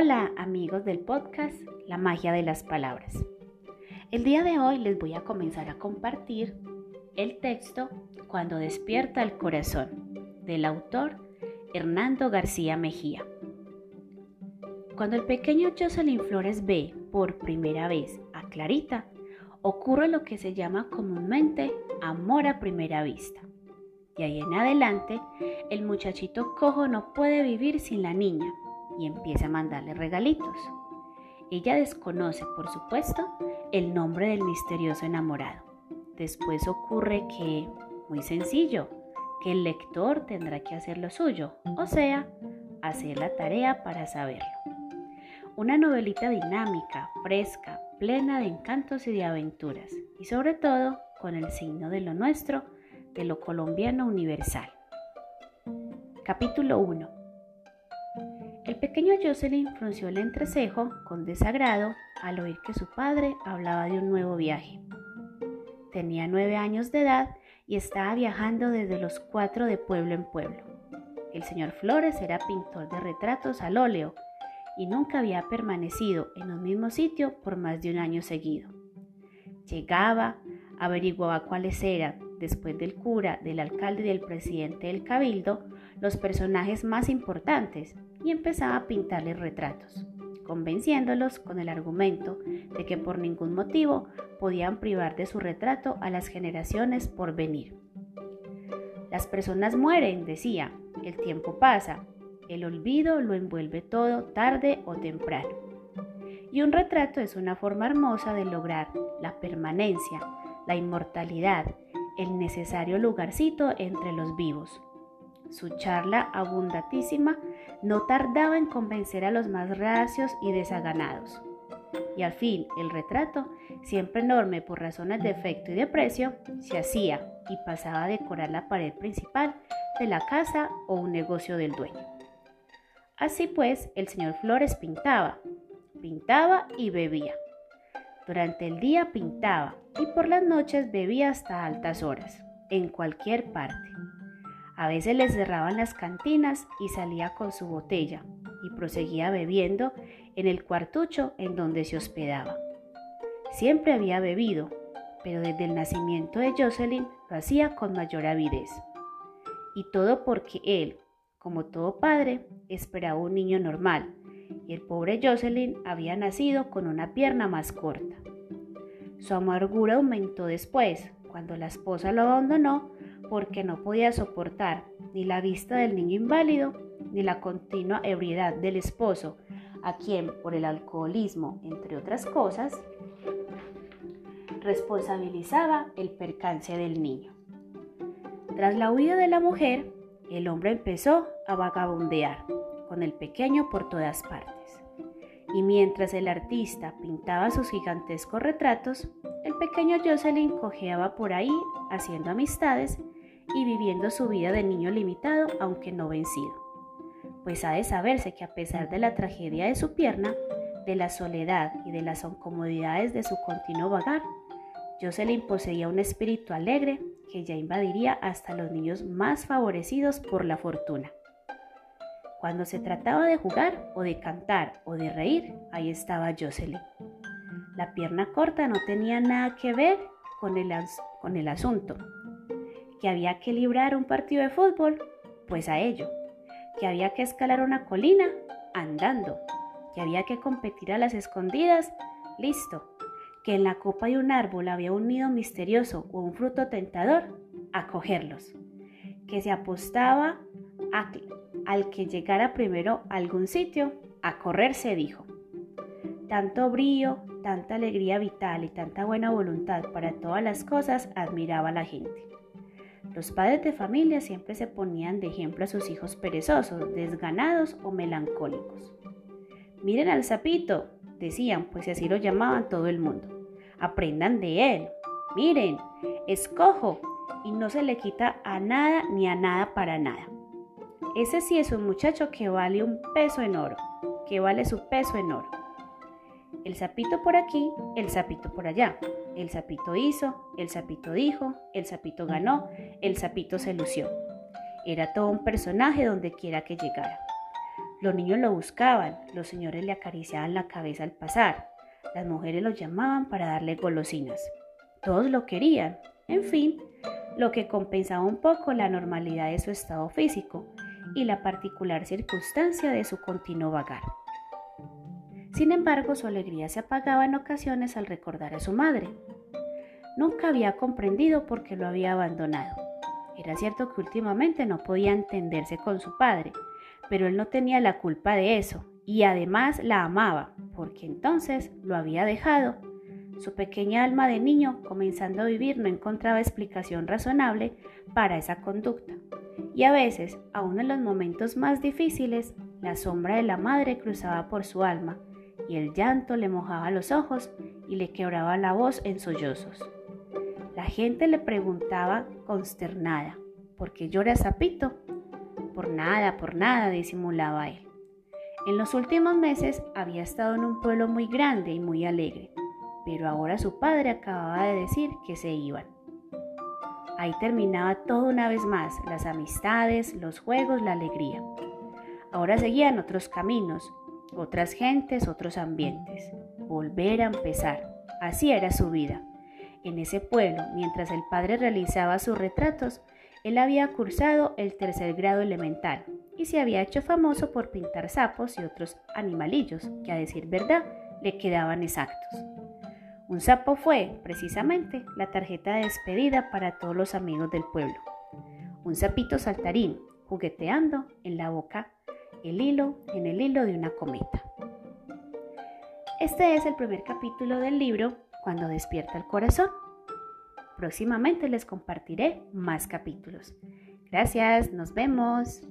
Hola amigos del podcast La magia de las palabras. El día de hoy les voy a comenzar a compartir el texto Cuando despierta el corazón del autor Hernando García Mejía. Cuando el pequeño Jocelyn Flores ve por primera vez a Clarita, ocurre lo que se llama comúnmente amor a primera vista. De ahí en adelante, el muchachito cojo no puede vivir sin la niña y empieza a mandarle regalitos. Ella desconoce, por supuesto, el nombre del misterioso enamorado. Después ocurre que, muy sencillo, que el lector tendrá que hacer lo suyo, o sea, hacer la tarea para saberlo. Una novelita dinámica, fresca, plena de encantos y de aventuras, y sobre todo con el signo de lo nuestro, de lo colombiano universal. Capítulo 1 el pequeño Jocelyn frunció el entrecejo con desagrado al oír que su padre hablaba de un nuevo viaje. Tenía nueve años de edad y estaba viajando desde los cuatro de pueblo en pueblo. El señor Flores era pintor de retratos al óleo y nunca había permanecido en un mismo sitio por más de un año seguido. Llegaba, averiguaba cuáles eran, después del cura, del alcalde y del presidente del cabildo, los personajes más importantes y empezaba a pintarles retratos, convenciéndolos con el argumento de que por ningún motivo podían privar de su retrato a las generaciones por venir. Las personas mueren, decía, el tiempo pasa, el olvido lo envuelve todo tarde o temprano. Y un retrato es una forma hermosa de lograr la permanencia, la inmortalidad, el necesario lugarcito entre los vivos, su charla abundatísima no tardaba en convencer a los más racios y desaganados. Y al fin el retrato, siempre enorme por razones de efecto y de precio, se hacía y pasaba a decorar la pared principal de la casa o un negocio del dueño. Así pues, el señor Flores pintaba, pintaba y bebía. Durante el día pintaba y por las noches bebía hasta altas horas, en cualquier parte. A veces le cerraban las cantinas y salía con su botella y proseguía bebiendo en el cuartucho en donde se hospedaba. Siempre había bebido, pero desde el nacimiento de Jocelyn lo hacía con mayor avidez. Y todo porque él, como todo padre, esperaba un niño normal, y el pobre Jocelyn había nacido con una pierna más corta. Su amargura aumentó después, cuando la esposa lo abandonó porque no podía soportar ni la vista del niño inválido ni la continua ebriedad del esposo, a quien por el alcoholismo, entre otras cosas, responsabilizaba el percance del niño. Tras la huida de la mujer, el hombre empezó a vagabundear con el pequeño por todas partes. Y mientras el artista pintaba sus gigantescos retratos, el pequeño Jocelyn cojeaba por ahí haciendo amistades y viviendo su vida de niño limitado, aunque no vencido. Pues ha de saberse que a pesar de la tragedia de su pierna, de la soledad y de las incomodidades de su continuo vagar, Jocelyn poseía un espíritu alegre que ya invadiría hasta los niños más favorecidos por la fortuna. Cuando se trataba de jugar o de cantar o de reír, ahí estaba Jocelyn. La pierna corta no tenía nada que ver con el, con el asunto, que había que librar un partido de fútbol, pues a ello, que había que escalar una colina andando, que había que competir a las escondidas, listo, que en la copa de un árbol había un nido misterioso o un fruto tentador, a cogerlos, que se apostaba al que llegara primero a algún sitio, a correr se dijo. Tanto brío, tanta alegría vital y tanta buena voluntad para todas las cosas admiraba la gente. Los padres de familia siempre se ponían de ejemplo a sus hijos perezosos, desganados o melancólicos. Miren al sapito, decían, pues así lo llamaban todo el mundo. Aprendan de él. Miren, es cojo y no se le quita a nada ni a nada para nada. Ese sí es un muchacho que vale un peso en oro, que vale su peso en oro. El sapito por aquí, el sapito por allá. El sapito hizo, el sapito dijo, el sapito ganó, el sapito se lució. Era todo un personaje donde quiera que llegara. Los niños lo buscaban, los señores le acariciaban la cabeza al pasar, las mujeres lo llamaban para darle golosinas. Todos lo querían, en fin, lo que compensaba un poco la normalidad de su estado físico y la particular circunstancia de su continuo vagar. Sin embargo, su alegría se apagaba en ocasiones al recordar a su madre. Nunca había comprendido por qué lo había abandonado. Era cierto que últimamente no podía entenderse con su padre, pero él no tenía la culpa de eso y además la amaba, porque entonces lo había dejado. Su pequeña alma de niño, comenzando a vivir, no encontraba explicación razonable para esa conducta. Y a veces, aun en los momentos más difíciles, la sombra de la madre cruzaba por su alma, y el llanto le mojaba los ojos y le quebraba la voz en sollozos. La gente le preguntaba consternada, ¿por qué llora Zapito? Por nada, por nada, disimulaba él. En los últimos meses había estado en un pueblo muy grande y muy alegre, pero ahora su padre acababa de decir que se iban. Ahí terminaba todo una vez más, las amistades, los juegos, la alegría. Ahora seguían otros caminos, otras gentes, otros ambientes. Volver a empezar. Así era su vida. En ese pueblo, mientras el padre realizaba sus retratos, él había cursado el tercer grado elemental y se había hecho famoso por pintar sapos y otros animalillos que a decir verdad le quedaban exactos. Un sapo fue, precisamente, la tarjeta de despedida para todos los amigos del pueblo. Un sapito saltarín, jugueteando en la boca el hilo en el hilo de una cometa. Este es el primer capítulo del libro Cuando despierta el corazón. Próximamente les compartiré más capítulos. Gracias, nos vemos.